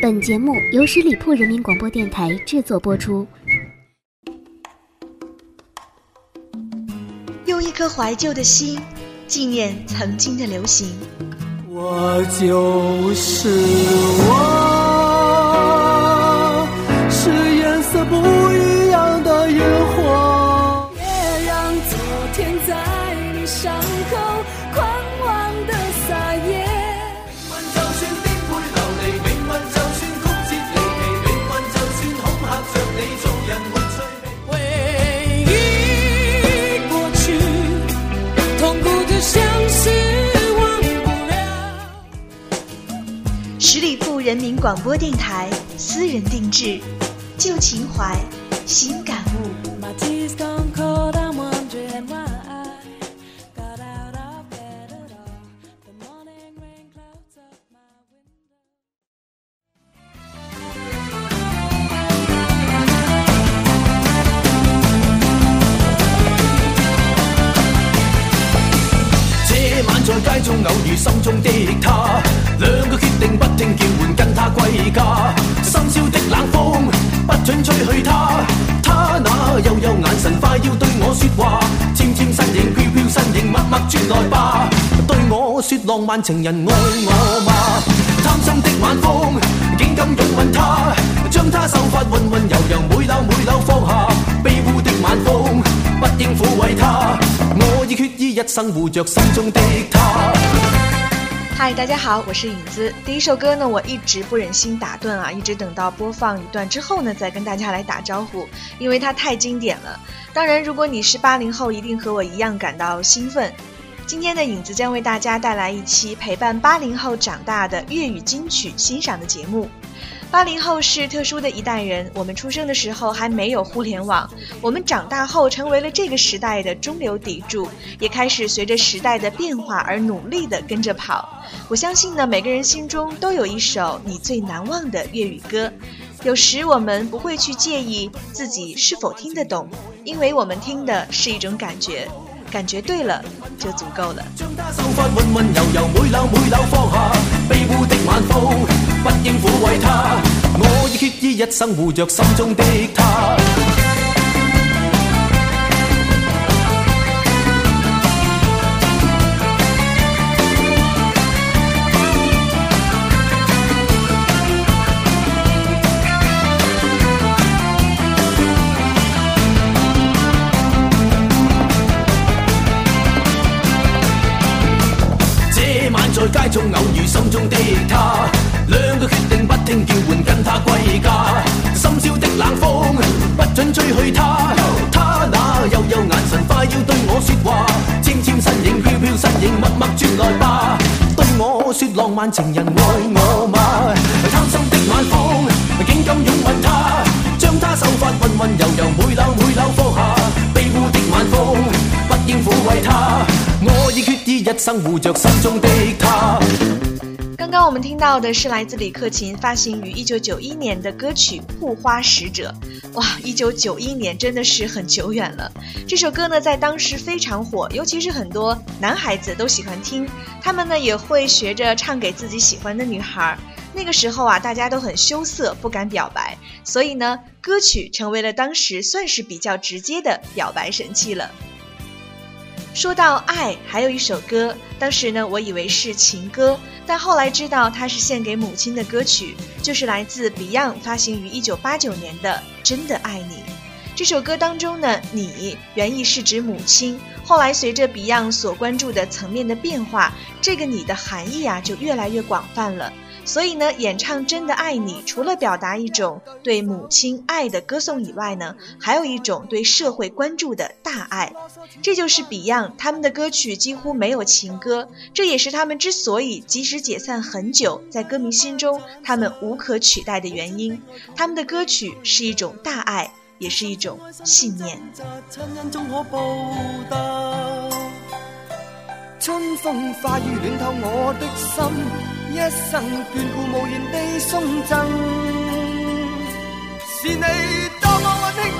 本节目由十里铺人民广播电台制作播出。用一颗怀旧的心，纪念曾经的流行。我就是我。人民广播电台私人定制，旧情怀，新。浪漫情人爱我吗贪心的晚风竟敢拥吻她将她秀发温温柔柔每缕每缕放下卑污的晚风不应抚慰她我已决意一生护着心中的她嗨大家好我是影子第一首歌呢我一直不忍心打断啊一直等到播放一段之后呢再跟大家来打招呼因为它太经典了当然如果你是八零后一定和我一样感到兴奋今天的影子将为大家带来一期陪伴八零后长大的粤语金曲欣赏的节目。八零后是特殊的一代人，我们出生的时候还没有互联网，我们长大后成为了这个时代的中流砥柱，也开始随着时代的变化而努力的跟着跑。我相信呢，每个人心中都有一首你最难忘的粤语歌。有时我们不会去介意自己是否听得懂，因为我们听的是一种感觉。感觉对了，就足够了。情人爱我吗？贪心的晚风竟敢拥吻她，将她秀发温温柔柔每缕每缕放下。卑污的晚风不应抚慰她，我已决意一生护着心中的她。刚刚我们听到的是来自李克勤发行于一九九一年的歌曲《护花使者》。哇，一九九一年真的是很久远了。这首歌呢，在当时非常火，尤其是很多男孩子都喜欢听，他们呢也会学着唱给自己喜欢的女孩。那个时候啊，大家都很羞涩，不敢表白，所以呢，歌曲成为了当时算是比较直接的表白神器了。说到爱，还有一首歌，当时呢，我以为是情歌，但后来知道它是献给母亲的歌曲，就是来自 Beyond 发行于一九八九年的《真的爱你》。这首歌当中呢，你原意是指母亲，后来随着 Beyond 所关注的层面的变化，这个你的含义啊就越来越广泛了。所以呢，演唱《真的爱你》，除了表达一种对母亲爱的歌颂以外呢，还有一种对社会关注的大爱。这就是 Beyond 他们的歌曲几乎没有情歌，这也是他们之所以即使解散很久，在歌迷心中他们无可取代的原因。他们的歌曲是一种大爱，也是一种信念。春风化雨暖透我的心。一生眷顾，无言地送赠，是你多么温馨。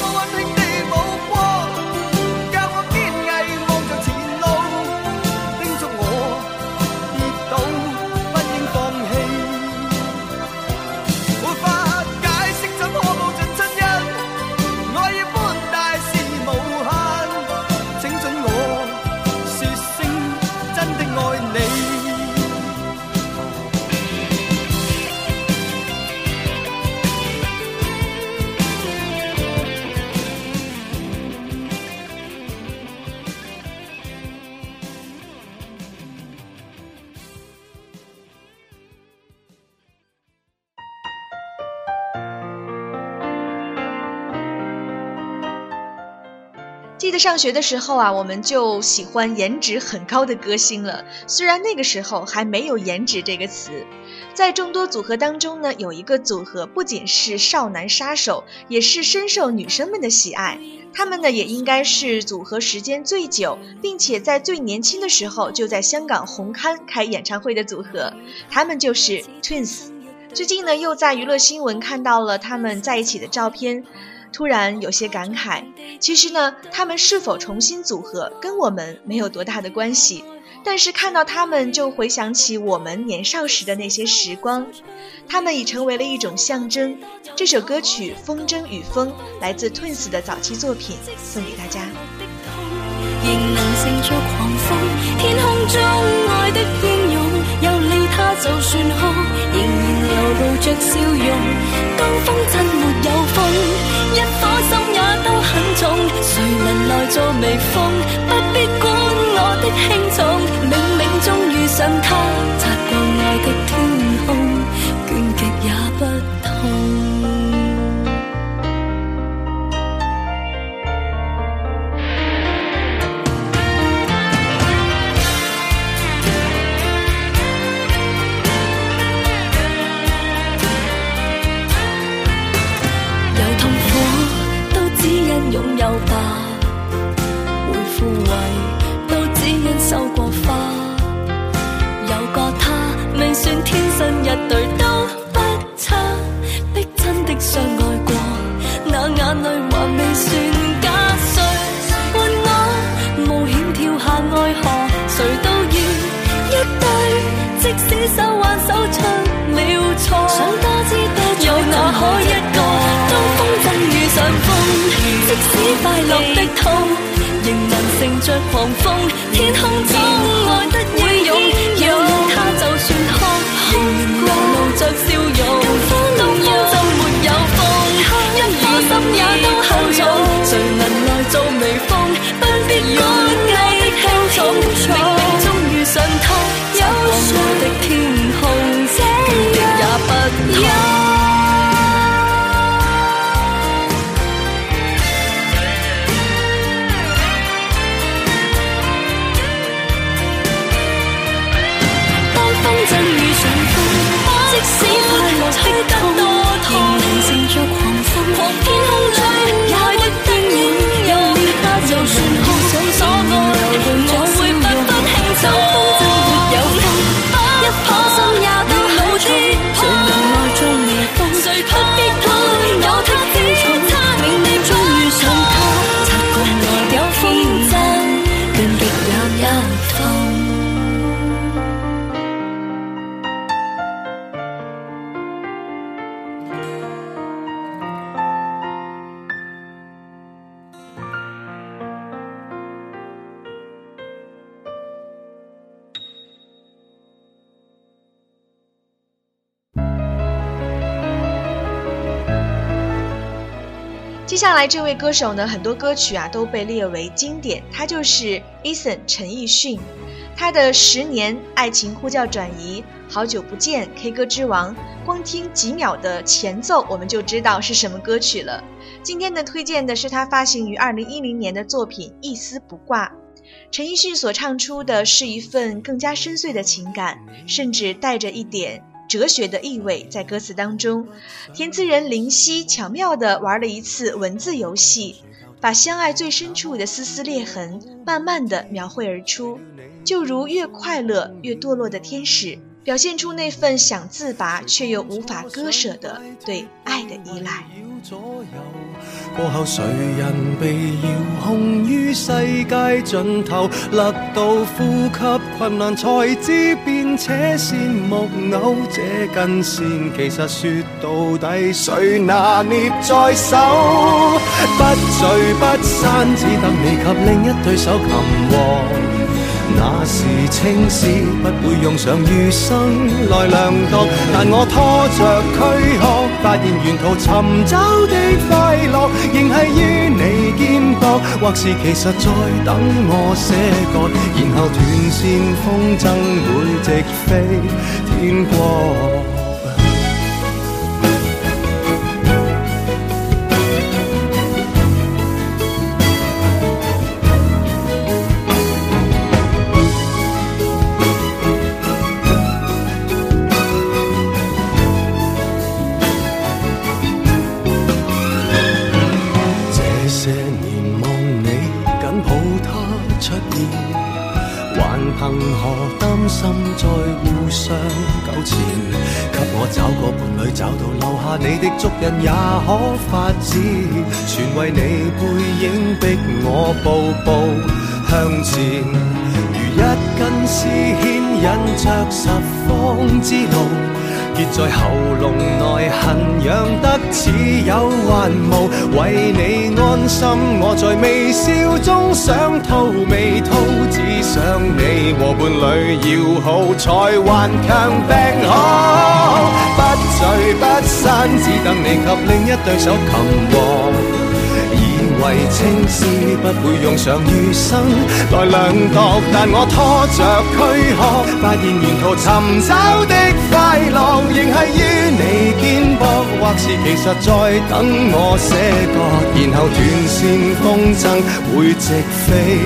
the one 记得上学的时候啊，我们就喜欢颜值很高的歌星了。虽然那个时候还没有“颜值”这个词，在众多组合当中呢，有一个组合不仅是少男杀手，也是深受女生们的喜爱。他们呢，也应该是组合时间最久，并且在最年轻的时候就在香港红磡开演唱会的组合。他们就是 Twins。最近呢，又在娱乐新闻看到了他们在一起的照片。突然有些感慨，其实呢，他们是否重新组合，跟我们没有多大的关系。但是看到他们，就回想起我们年少时的那些时光，他们已成为了一种象征。这首歌曲《风筝与风》来自 Twins 的早期作品，送给大家。天空中的英勇，有就算仍然流露笑容。一颗心也都很重，谁能来做微风？不必管我的轻重。快乐的痛，仍能乘着狂风。天空中爱得会拥有它，就算哭，还露着笑容。风东边就没有风，一颗心也都很重。接下来这位歌手呢，很多歌曲啊都被列为经典。他就是 e a s o n 陈奕迅，他的《十年》《爱情呼叫转移》《好久不见》《K 歌之王》，光听几秒的前奏，我们就知道是什么歌曲了。今天呢，推荐的是他发行于2010年的作品《一丝不挂》。陈奕迅所唱出的是一份更加深邃的情感，甚至带着一点。哲学的意味在歌词当中，填词人林夕巧妙地玩了一次文字游戏，把相爱最深处的丝丝裂痕慢慢地描绘而出，就如越快乐越堕落的天使，表现出那份想自拔却又无法割舍的对爱的依赖。过后，谁人被于世界尽头，到呼吸。困难才知变，且线木偶这根线，其实说到底，谁拿捏在手？不聚不散，只得你及另一对手擒获。那时青丝不会用上余生来量度，但我拖着躯壳，发现沿途寻找。快乐仍系于你肩膊，或是其实在等我些个，然后断线风筝会直飞天过。族人也可发指，全为你背影逼我步步向前。如一根丝牵引着十方之路，结在喉咙内，痕，痒得似有还无，为你。安心，我在微笑中想吐未吐，只想你和伴侣要好才顽强病好。不聚不散，只等你及另一对手擒获。以为青丝不会用上余生来量度，但我拖着躯壳，发现沿途寻找的快乐，仍系要。肩膊，或是其实在等我写歌，然后断线风筝会直飞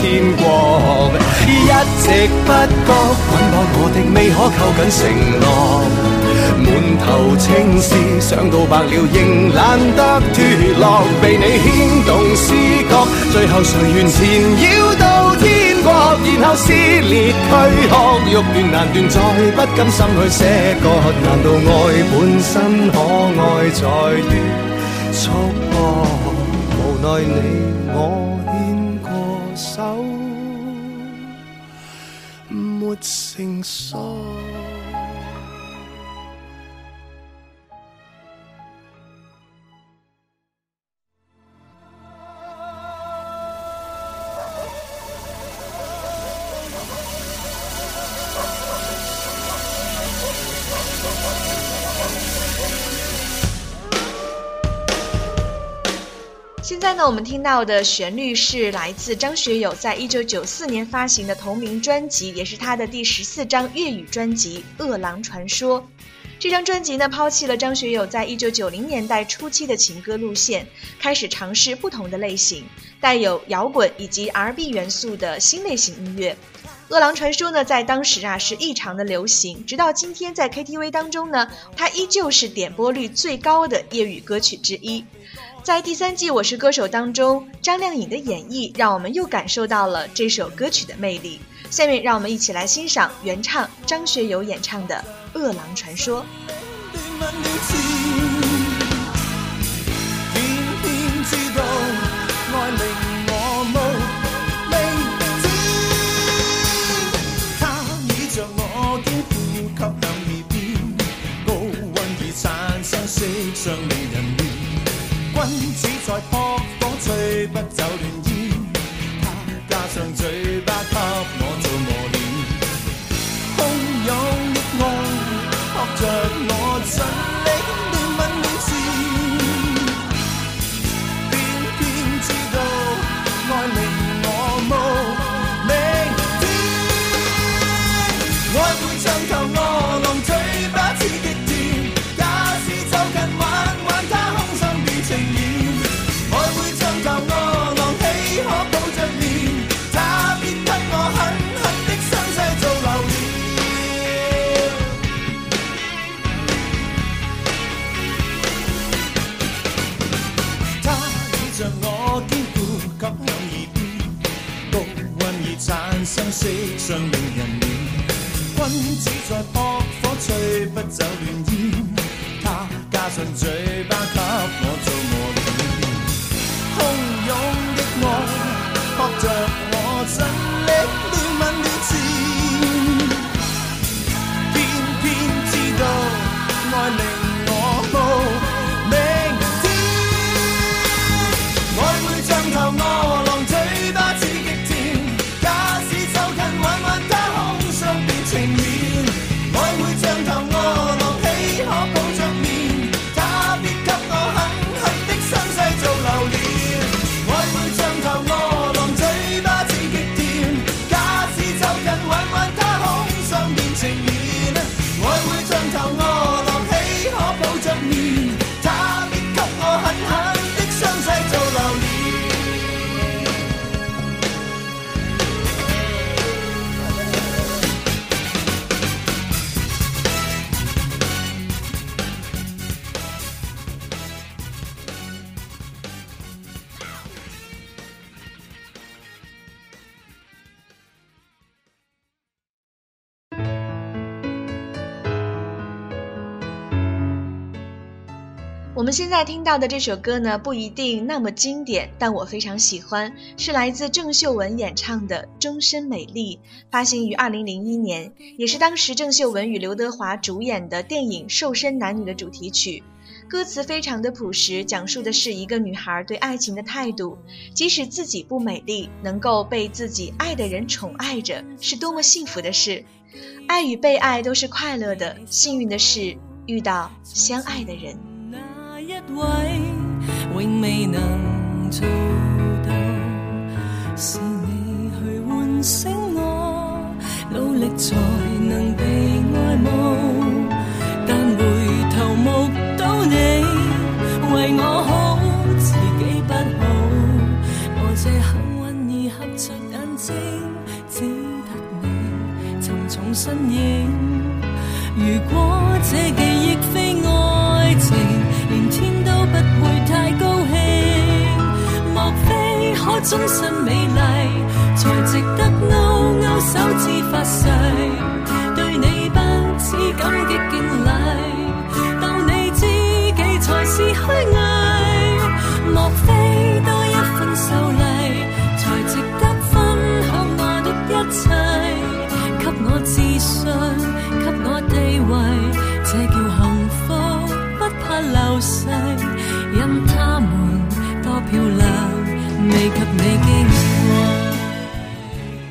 天光。一直不觉捆绑我的，未可扣紧承诺。满头青丝，想到白了仍懒得脱落。被你牵动思觉，最后谁愿缠绕到天然后撕裂躯壳，欲断难断，再不甘心去舍割。难道爱本身可爱，在于束缚？无奈你我牵过手，没绳索。现在呢，我们听到的旋律是来自张学友在一九九四年发行的同名专辑，也是他的第十四张粤语专辑《饿狼传说》。这张专辑呢，抛弃了张学友在一九九零年代初期的情歌路线，开始尝试不同的类型，带有摇滚以及 R&B 元素的新类型音乐。《饿狼传说》呢，在当时啊是异常的流行，直到今天，在 KTV 当中呢，它依旧是点播率最高的粤语歌曲之一。在第三季《我是歌手》当中，张靓颖的演绎，让我们又感受到了这首歌曲的魅力。下面，让我们一起来欣赏原唱张学友演唱的《饿狼传说》。say something took me 我们现在听到的这首歌呢，不一定那么经典，但我非常喜欢，是来自郑秀文演唱的《终身美丽》，发行于二零零一年，也是当时郑秀文与刘德华主演的电影《瘦身男女》的主题曲。歌词非常的朴实，讲述的是一个女孩对爱情的态度，即使自己不美丽，能够被自己爱的人宠爱着，是多么幸福的事。爱与被爱都是快乐的，幸运的是遇到相爱的人。一位永未能做到。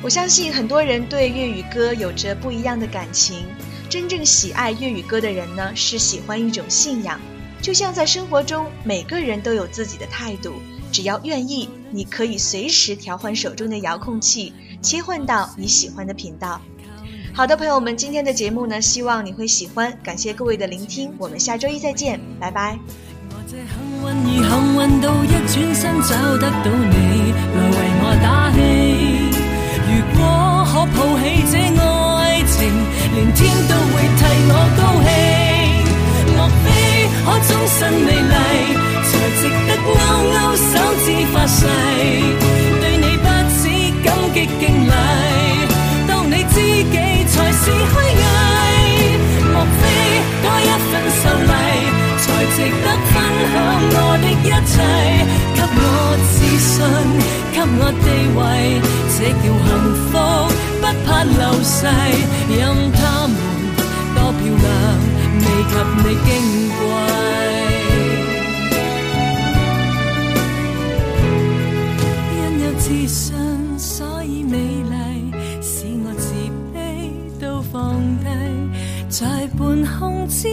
我相信很多人对粤语歌有着不一样的感情。真正喜爱粤语歌的人呢，是喜欢一种信仰。就像在生活中，每个人都有自己的态度。只要愿意，你可以随时调换手中的遥控器，切换到你喜欢的频道。好的朋友们今天的节目呢希望你会喜欢感谢各位的聆听我们下周一再见拜拜我这幸运儿幸运到一转身找得到你来为我打气如果可抱起这爱情连天都会替我高兴莫非可终身美丽才值得勾勾手指发誓对你不止感激敬礼当你知己才是虚伪，莫非多一份受礼，才值得分享我的一切？给我自信，给我地位，这叫幸福，不怕流逝。任他们多漂亮，未及你矜贵。自信。十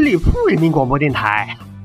里铺人民广播电台。